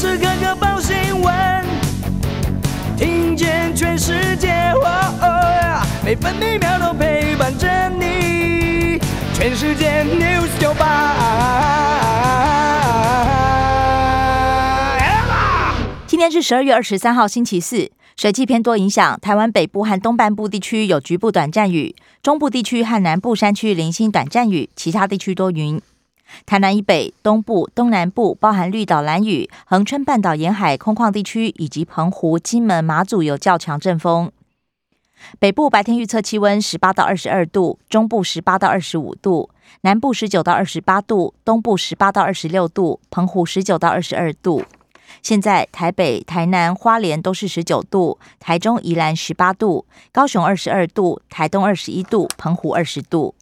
时刻刻报新闻，听见全世界，每分每秒都陪伴着你。全世界 news 九八。今天是十二月二十三号，星期四。水气偏多影响台湾北部和东半部地区有局部短暂雨，中部地区和南部山区零星短暂雨，其他地区多云。台南以北、东部、东南部包含绿岛、蓝屿、恒春半岛沿海空旷地区以及澎湖、金门、马祖有较强阵风。北部白天预测气温十八到二十二度，中部十八到二十五度，南部十九到二十八度，东部十八到二十六度，澎湖十九到二十二度。现在台北、台南、花莲都是十九度，台中、宜兰十八度，高雄二十二度，台东二十一度，澎湖二十度。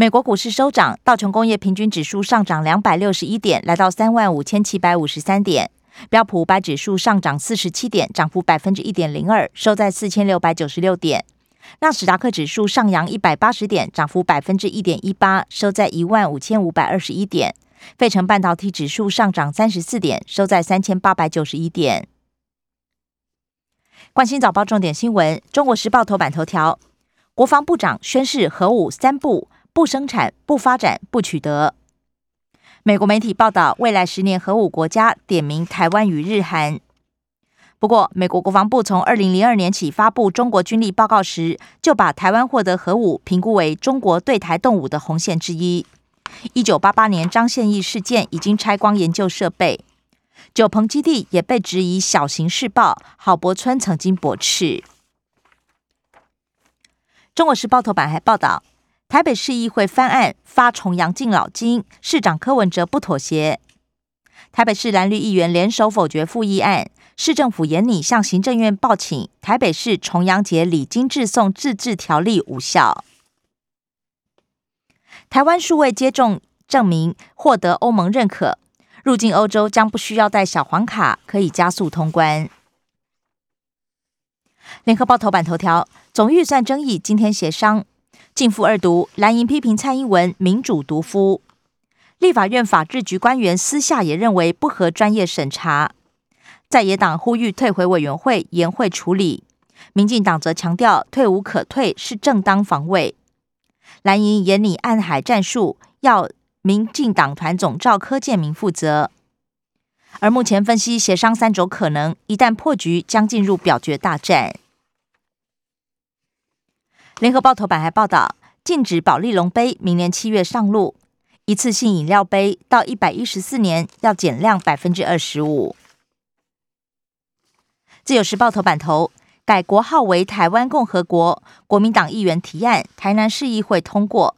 美国股市收涨，道琼工业平均指数上涨两百六十一点，来到三万五千七百五十三点；标普五百指数上涨四十七点，涨幅百分之一点零二，收在四千六百九十六点；纳斯达克指数上扬一百八十点，涨幅百分之一点一八，收在一万五千五百二十一点。费城半导体指数上涨三十四点，收在三千八百九十一点。关心早报重点新闻，中国时报头版头条：国防部长宣誓核武三不：不生产、不发展、不取得。美国媒体报道，未来十年核武国家点名台湾与日韩。不过，美国国防部从二零零二年起发布中国军力报告时，就把台湾获得核武评估为中国对台动武的红线之一。一九八八年张献义事件已经拆光研究设备，九鹏基地也被质疑小型试爆，郝柏村曾经驳斥。中国时报头版还报道，台北市议会翻案发重阳敬老金，市长柯文哲不妥协。台北市蓝绿议员联手否决复议案，市政府严拟向行政院报请，台北市重阳节礼金致送自治条例无效。台湾数位接种证明获得欧盟认可，入境欧洲将不需要带小黄卡，可以加速通关。联合报头版头条：总预算争议今天协商，进赴二读。蓝营批评蔡英文民主独夫，立法院法制局官员私下也认为不合专业审查。在野党呼吁退回委员会严会处理，民进党则强调退无可退是正当防卫。蓝营严拟暗海战术，要民进党团总召柯建明负责。而目前分析协商三种可能，一旦破局，将进入表决大战。联合报头版还报道，禁止保利龙杯明年七月上路，一次性饮料杯到一百一十四年要减量百分之二十五。自由时报头版头。改国号为台湾共和国，国民党议员提案，台南市议会通过。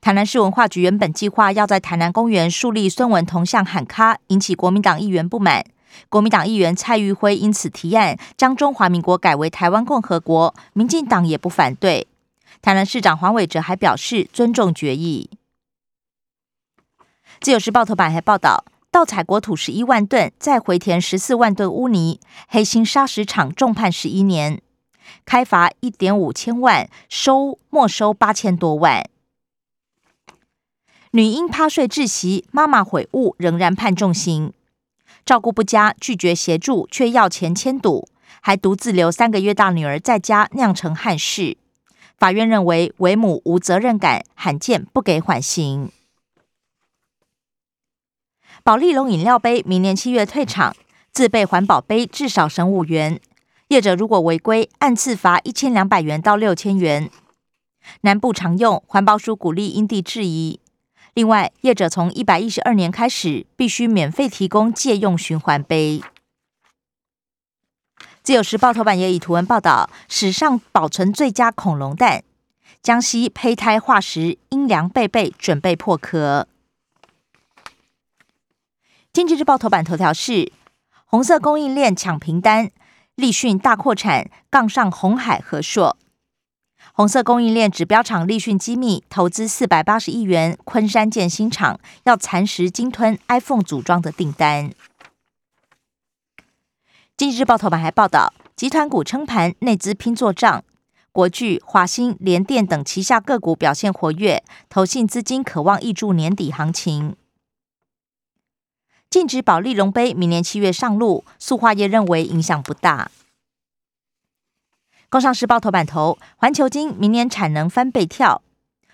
台南市文化局原本计划要在台南公园树立孙文铜像喊卡，引起国民党议员不满。国民党议员蔡玉辉因此提案，将中华民国改为台湾共和国，民进党也不反对。台南市长黄伟哲还表示尊重决议。自由时报头版还报道。盗采国土十一万吨，再回填十四万吨污泥，黑心砂石厂重判十一年，开罚一点五千万，收没收八千多万。女婴趴睡窒息，妈妈悔悟，仍然判重刑。照顾不佳，拒绝协助，却要钱签赌，还独自留三个月大女儿在家，酿成憾事。法院认为为母无责任感，罕见不给缓刑。宝丽龙饮料杯明年七月退场，自备环保杯至少省五元。业者如果违规，按次罚一千两百元到六千元。南部常用环保署鼓励因地制宜。另外，业者从一百一十二年开始，必须免费提供借用循环杯。自由时报头版也以图文报道：史上保存最佳恐龙蛋，江西胚胎化石阴凉贝贝准备破壳。经济日报头版头条是：红色供应链抢平单，立讯大扩产，杠上红海和硕。红色供应链指标厂立讯机密投资四百八十亿元，昆山建新厂要蚕食鲸吞 iPhone 组装的订单。经济日报头版还报道，集团股撑盘，内资拼做账，国巨、华兴、联电等旗下个股表现活跃，投信资金渴望挹注年底行情。禁止保利龙杯明年七月上路，塑化业认为影响不大。工商时报头版头，环球金明年产能翻倍跳。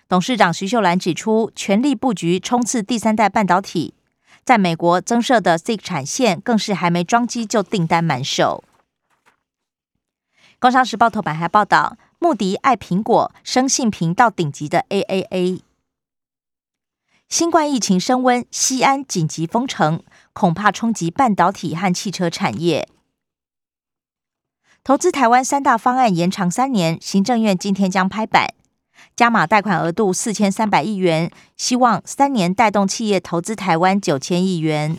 董事长徐秀兰指出，全力布局冲刺第三代半导体，在美国增设的 SiC 产线更是还没装机就订单满手。工商时报头版还报道，穆迪爱苹果，生性平到顶级的 AAA。新冠疫情升温，西安紧急封城，恐怕冲击半导体和汽车产业。投资台湾三大方案延长三年，行政院今天将拍板，加码贷款额度四千三百亿元，希望三年带动企业投资台湾九千亿元。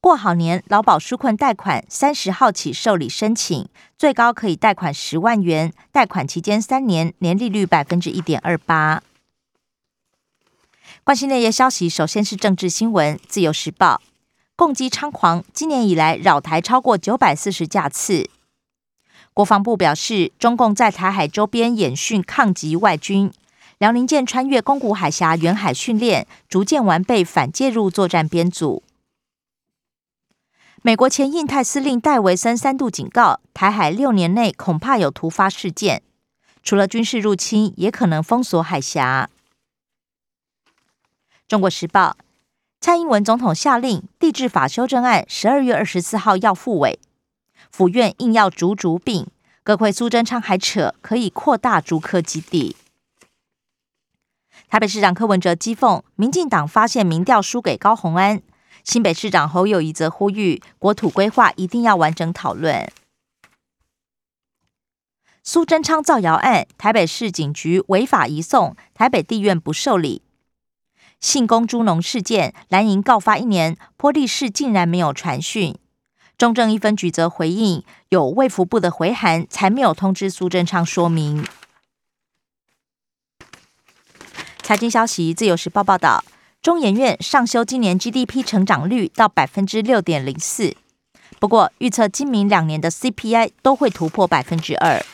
过好年劳保纾困贷款三十号起受理申请，最高可以贷款十万元，贷款期间三年，年利率百分之一点二八。关心内页消息，首先是政治新闻，《自由时报》。共机猖狂，今年以来扰台超过九百四十架次。国防部表示，中共在台海周边演训抗击外军，辽宁舰穿越宫古海峡远海训练，逐渐完备反介入作战编组。美国前印太司令戴维森三度警告，台海六年内恐怕有突发事件，除了军事入侵，也可能封锁海峡。中国时报。蔡英文总统下令，地质法修正案十二月二十四号要复委，府院硬要逐逐并，各会苏贞昌还扯可以扩大竹科基地。台北市长柯文哲讥讽民进党发现民调输给高虹安，新北市长侯友谊则呼吁国土规划一定要完整讨论。苏贞昌造谣案，台北市警局违法移送，台北地院不受理。信工猪农事件，蓝营告发一年，波利市竟然没有传讯。中正一分局则回应，有卫福部的回函，才没有通知苏贞昌说明。财经消息，自由时报报道，中研院上修今年 GDP 成长率到百分之六点零四，不过预测今明两年的 CPI 都会突破百分之二，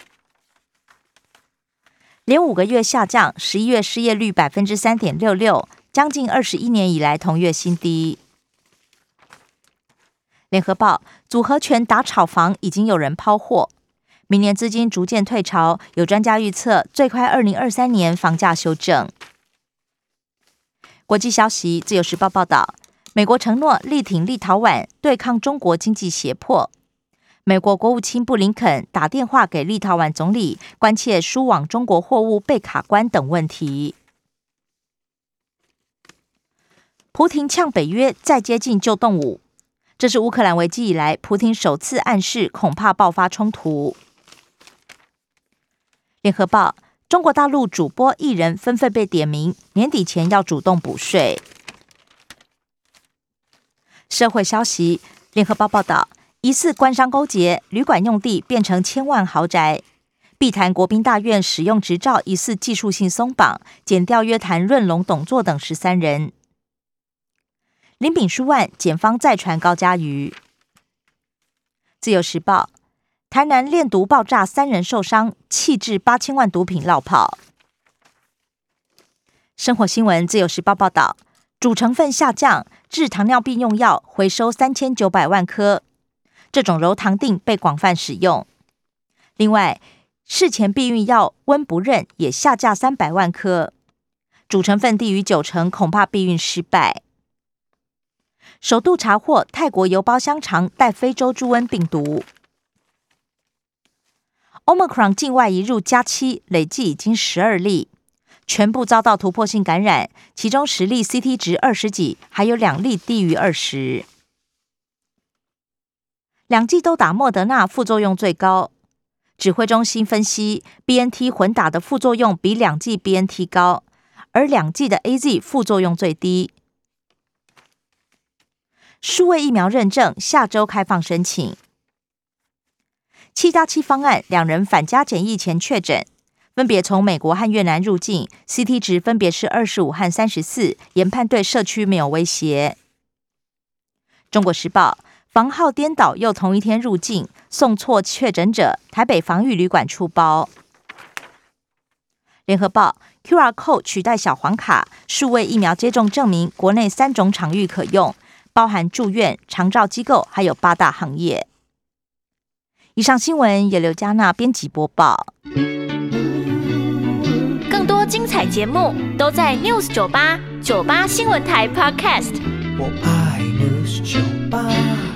连五个月下降，十一月失业率百分之三点六六。将近二十一年以来同月新低。联合报组合拳打炒房，已经有人抛货，明年资金逐渐退潮，有专家预测最快二零二三年房价修正。国际消息，自由时报报道，美国承诺力挺立陶宛对抗中国经济胁迫。美国国务卿布林肯打电话给立陶宛总理，关切输往中国货物被卡关等问题。普廷呛北约再接近就动武，这是乌克兰危机以来普廷首次暗示恐怕爆发冲突。联合报：中国大陆主播艺人纷纷被点名，年底前要主动补税。社会消息：联合报报道，疑似官商勾结，旅馆用地变成千万豪宅。碧潭国宾大院使用执照疑似技术性松绑，减掉约谈润龙、董座等十三人。林炳书案，检方再传高嘉瑜。自由时报：台南炼毒爆炸，三人受伤，弃置八千万毒品落跑。生活新闻：自由时报报道，主成分下降，治糖尿病用药回收三千九百万颗，这种柔糖定被广泛使用。另外，事前避孕药温不认也下架三百万颗，主成分低于九成，恐怕避孕失败。首度查获泰国邮包香肠带非洲猪瘟病毒，Omicron 境外移入加七，累计已经十二例，全部遭到突破性感染，其中十例 CT 值二十几，还有两例低于二十。两剂都打莫德纳，副作用最高。指挥中心分析，BNT 混打的副作用比两剂 BNT 高，而两剂的 AZ 副作用最低。数位疫苗认证下周开放申请。七加七方案，两人返家检疫前确诊，分别从美国和越南入境，CT 值分别是二十五和三十四，研判对社区没有威胁。中国时报房号颠倒，又同一天入境，送错确诊者，台北防御旅馆出包。联合报 QR code 取代小黄卡，数位疫苗接种证明，国内三种场域可用。包含住院、长照机构，还有八大行业。以上新闻由刘嘉娜编辑播报。更多精彩节目都在 News 九八九八新闻台 Podcast。我爱 News 酒吧。